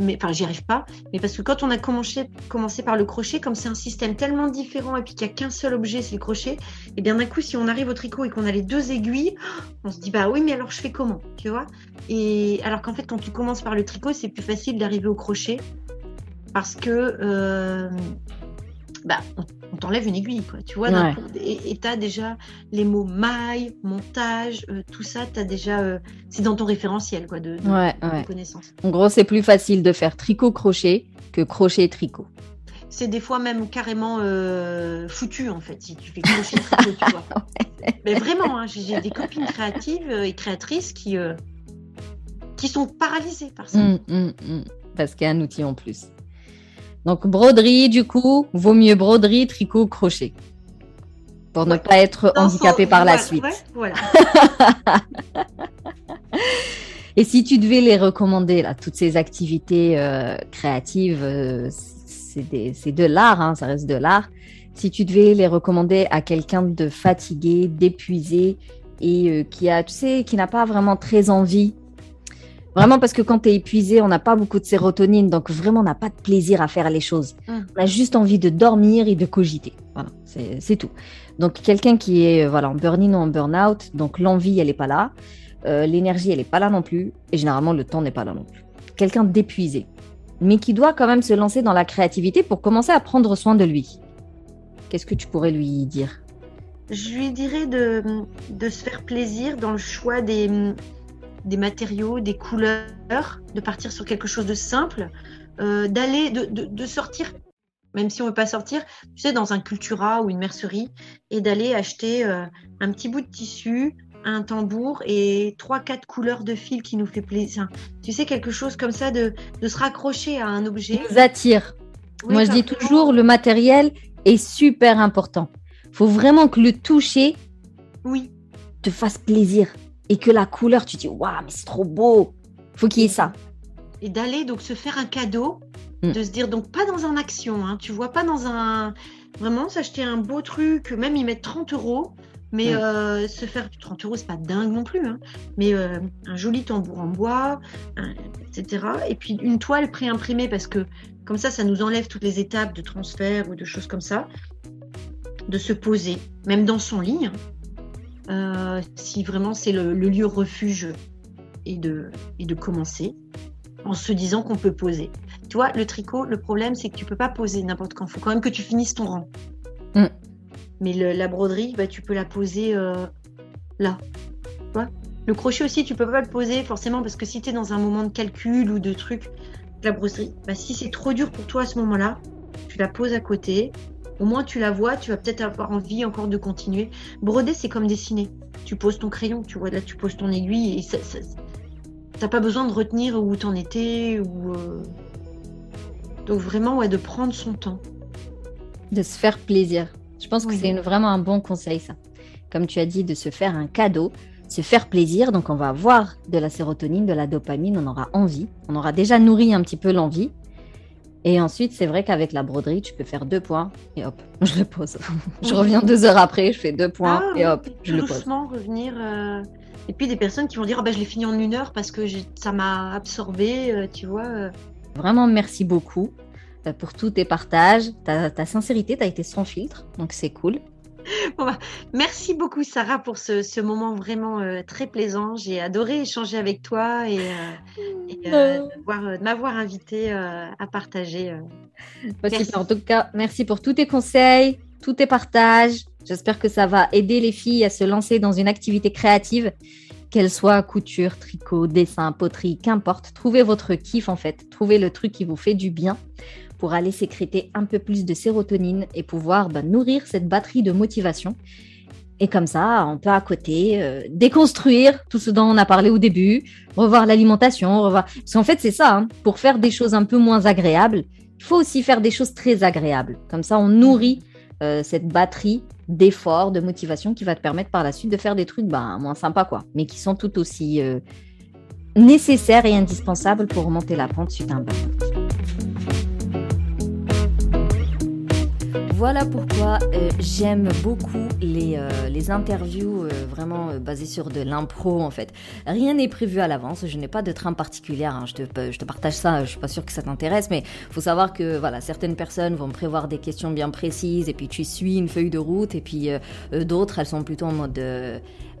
mais enfin j'y arrive pas, mais parce que quand on a commencé, commencé par le crochet, comme c'est un système tellement différent et puis qu'il n'y a qu'un seul objet, c'est le crochet, et eh bien d'un coup si on arrive au tricot et qu'on a les deux aiguilles, on se dit bah oui mais alors je fais comment, tu vois? Et alors qu'en fait quand tu commences par le tricot, c'est plus facile d'arriver au crochet parce que euh, bah, on, t'enlève une aiguille, quoi. Tu vois, et tu as déjà les mots maille, montage, euh, tout ça, tu as déjà. Euh, c'est dans ton référentiel, quoi, de, de, connaissances. En gros, c'est plus facile de faire tricot-crochet que crochet-tricot. C'est des fois même carrément euh, foutu, en fait, si tu fais crochet-tricot, tu vois. <laughs> Mais vraiment, hein, j'ai des copines créatives et créatrices qui, qui sont paralysées par ça. Mmh, mmh, mmh. Parce qu'il y a un outil en plus. Donc broderie, du coup, vaut mieux broderie, tricot, crochet. Pour ne pas être handicapé par la suite. voilà. <laughs> Et si tu devais les recommander, là, toutes ces activités euh, créatives, euh, c'est de l'art, hein, ça reste de l'art. Si tu devais les recommander à quelqu'un de fatigué, d'épuisé et euh, qui a, tu sais, qui n'a pas vraiment très envie Vraiment parce que quand tu es épuisé, on n'a pas beaucoup de sérotonine, donc vraiment on n'a pas de plaisir à faire les choses. Hum. On a juste envie de dormir et de cogiter. Voilà, c'est tout. Donc quelqu'un qui est voilà, en burn-in ou en burn-out, donc l'envie, elle n'est pas là, euh, l'énergie, elle n'est pas là non plus, et généralement le temps n'est pas là non plus. Quelqu'un d'épuisé, mais qui doit quand même se lancer dans la créativité pour commencer à prendre soin de lui. Qu'est-ce que tu pourrais lui dire? Je lui dirais de, de se faire plaisir dans le choix des des matériaux, des couleurs, de partir sur quelque chose de simple, euh, d'aller, de, sortir, même si on ne veut pas sortir, tu sais, dans un cultura ou une mercerie, et d'aller acheter euh, un petit bout de tissu, un tambour et trois, quatre couleurs de fil qui nous fait plaisir. Tu sais, quelque chose comme ça, de, se raccrocher à un objet. Nous attire. Moi, je dis toujours, le matériel est super important. Il faut vraiment que le toucher oui. te fasse plaisir et que la couleur, tu dis, waouh, mais c'est trop beau. Faut qu'il y ait ça. Et d'aller donc se faire un cadeau, mm. de se dire, donc pas dans un action, hein, tu vois, pas dans un. Vraiment, s'acheter un beau truc, même y mettre 30 euros, mais mm. euh, se faire 30 euros, c'est pas dingue non plus, hein, mais euh, un joli tambour en bois, etc. Et puis une toile pré-imprimée parce que comme ça, ça nous enlève toutes les étapes de transfert ou de choses comme ça. De se poser, même dans son lit, hein. Euh, si vraiment c'est le, lieu refuge et de, et de commencer en se disant qu'on peut poser. Tu vois, le tricot, le problème, c'est que tu peux pas poser n'importe quand. Il faut quand même que tu finisses ton rang. Mm. Mais la broderie, bah, tu peux la poser euh, là. le crochet aussi, tu peux pas le poser forcément parce que si tu es dans un moment de calcul ou de truc, la broderie, bah, si c'est trop dur pour toi à ce moment-là, tu la poses à côté au moins, tu la vois, tu vas peut-être avoir envie encore de continuer. Broder, c'est comme dessiner. Tu poses ton crayon, tu vois, là, tu poses ton aiguille et ça, t'as pas besoin de retenir où t'en étais. Ou, euh. Donc, vraiment, ouais, de prendre son temps. De se faire plaisir. Je pense que c'est vraiment un bon conseil, ça. Comme tu as dit, de se faire un cadeau, se faire plaisir. Donc, on va avoir de la sérotonine, de la dopamine, on aura envie. On aura déjà nourri un petit peu l'envie. Et ensuite, c'est vrai qu'avec la broderie, tu peux faire deux points et hop, <laughs> je le pose. je reviens deux heures après, je fais deux points ah et hop, je le pose. Doucement revenir. Euh, et puis des personnes qui vont dire, oh, ben, je l'ai fini en une heure parce que ça m'a absorbé, euh, tu vois. Euh. Vraiment, merci beaucoup pour tous tes partages, ta, ta sincérité, tu as été sans filtre, donc c'est cool. <laughs> Bah, merci beaucoup Sarah pour ce, moment vraiment euh, très plaisant. J'ai adoré échanger avec toi et, euh, euh, de m'avoir invité à partager. En tout cas, merci pour tous tes conseils, tous tes partages. J'espère que ça va aider les filles à se lancer dans une activité créative, qu'elle soit couture, tricot, dessin, poterie, qu'importe. Trouvez votre kiff en fait. Trouvez le truc qui vous fait du bien pour aller sécréter un peu plus de sérotonine et pouvoir bah, nourrir cette batterie de motivation. Et comme ça, on peut à côté euh, déconstruire tout ce dont on a parlé au début, revoir l'alimentation, revoir. Parce qu'en fait, c'est ça. Hein. Pour faire des choses un peu moins agréables, il faut aussi faire des choses très agréables. Comme ça, on nourrit euh, cette batterie d'efforts, de motivation qui va te permettre par la suite de faire des trucs bah, moins sympas, quoi, mais qui sont tout aussi euh, nécessaires et indispensables pour remonter la pente suite à un burn Voilà pourquoi euh, j'aime beaucoup les, euh, les interviews euh, vraiment basées sur de l'impro en fait. Rien n'est prévu à l'avance, je n'ai pas de trame particulière, hein. je, te, je te partage ça, je suis pas sûre que ça t'intéresse, mais faut savoir que voilà, certaines personnes vont prévoir des questions bien précises et puis tu suis une feuille de route et puis d'autres elles sont plutôt en mode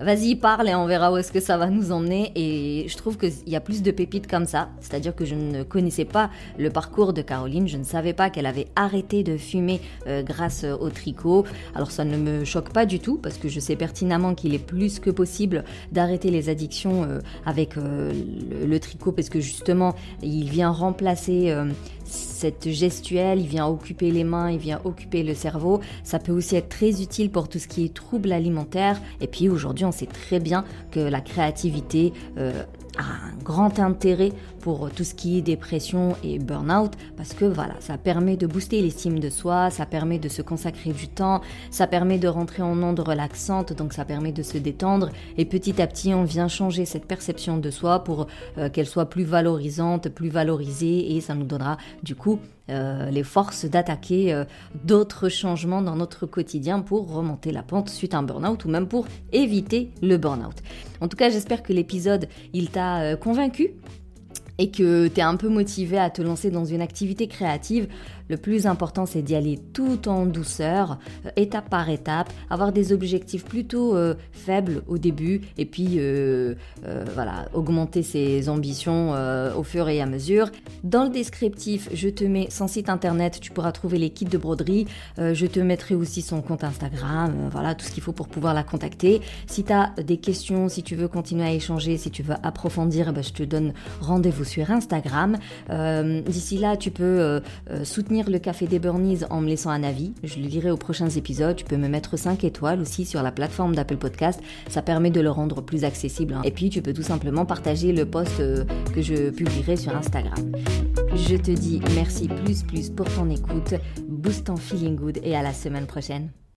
vas-y parle et on verra où est-ce que ça va nous emmener. Et je trouve qu'il y a plus de pépites comme ça, c'est-à-dire que je ne connaissais pas le parcours de Caroline, je ne savais pas qu'elle avait arrêté de fumer grâce au tricot. Alors ça ne me choque pas du tout parce que je sais pertinemment qu'il est plus que possible d'arrêter les addictions euh, avec euh, le, tricot parce que justement il vient remplacer euh, cette gestuelle, il vient occuper les mains, il vient occuper le cerveau. Ça peut aussi être très utile pour tout ce qui est troubles alimentaires. Et puis aujourd'hui, on sait très bien que la créativité a un grand intérêt pour tout ce qui est dépression et burn-out parce que voilà, ça permet de booster l'estime de soi, ça permet de se consacrer du temps, ça permet de rentrer en onde relaxante, donc ça permet de se détendre et petit à petit on vient changer cette perception de soi pour euh, qu'elle soit plus valorisante, plus valorisée et ça nous donnera du coup euh, les forces d'attaquer euh, d'autres changements dans notre quotidien pour remonter la pente suite à un burn-out ou même pour éviter le burn-out. En tout cas, j'espère que l'épisode il t'a euh, convaincu et que tu es un peu motivé à te lancer dans une activité créative, le plus important, c'est d'y aller tout en douceur, euh, étape par étape, avoir des objectifs plutôt euh, faibles au début et puis euh, voilà, augmenter ses ambitions au fur et à mesure. Dans le descriptif, je te mets son site internet, tu pourras trouver les kits de broderie. je te mettrai aussi son compte Instagram, voilà, tout ce qu'il faut pour pouvoir la contacter. Si tu as des questions, si tu veux continuer à échanger, si tu veux approfondir, eh ben, je te donne rendez-vous sur Instagram. D'ici là, tu peux soutenir le Café des Burnies en me laissant un avis. Je le lirai aux prochains épisodes. Tu peux me mettre 5 étoiles aussi sur la plateforme d'Apple Podcast. Ça permet de le rendre plus accessible. Hein. Et puis, tu peux tout simplement partager le post euh, que je publierai sur Instagram. Je te dis merci plus plus pour ton écoute. Boost en feeling good et à la semaine prochaine.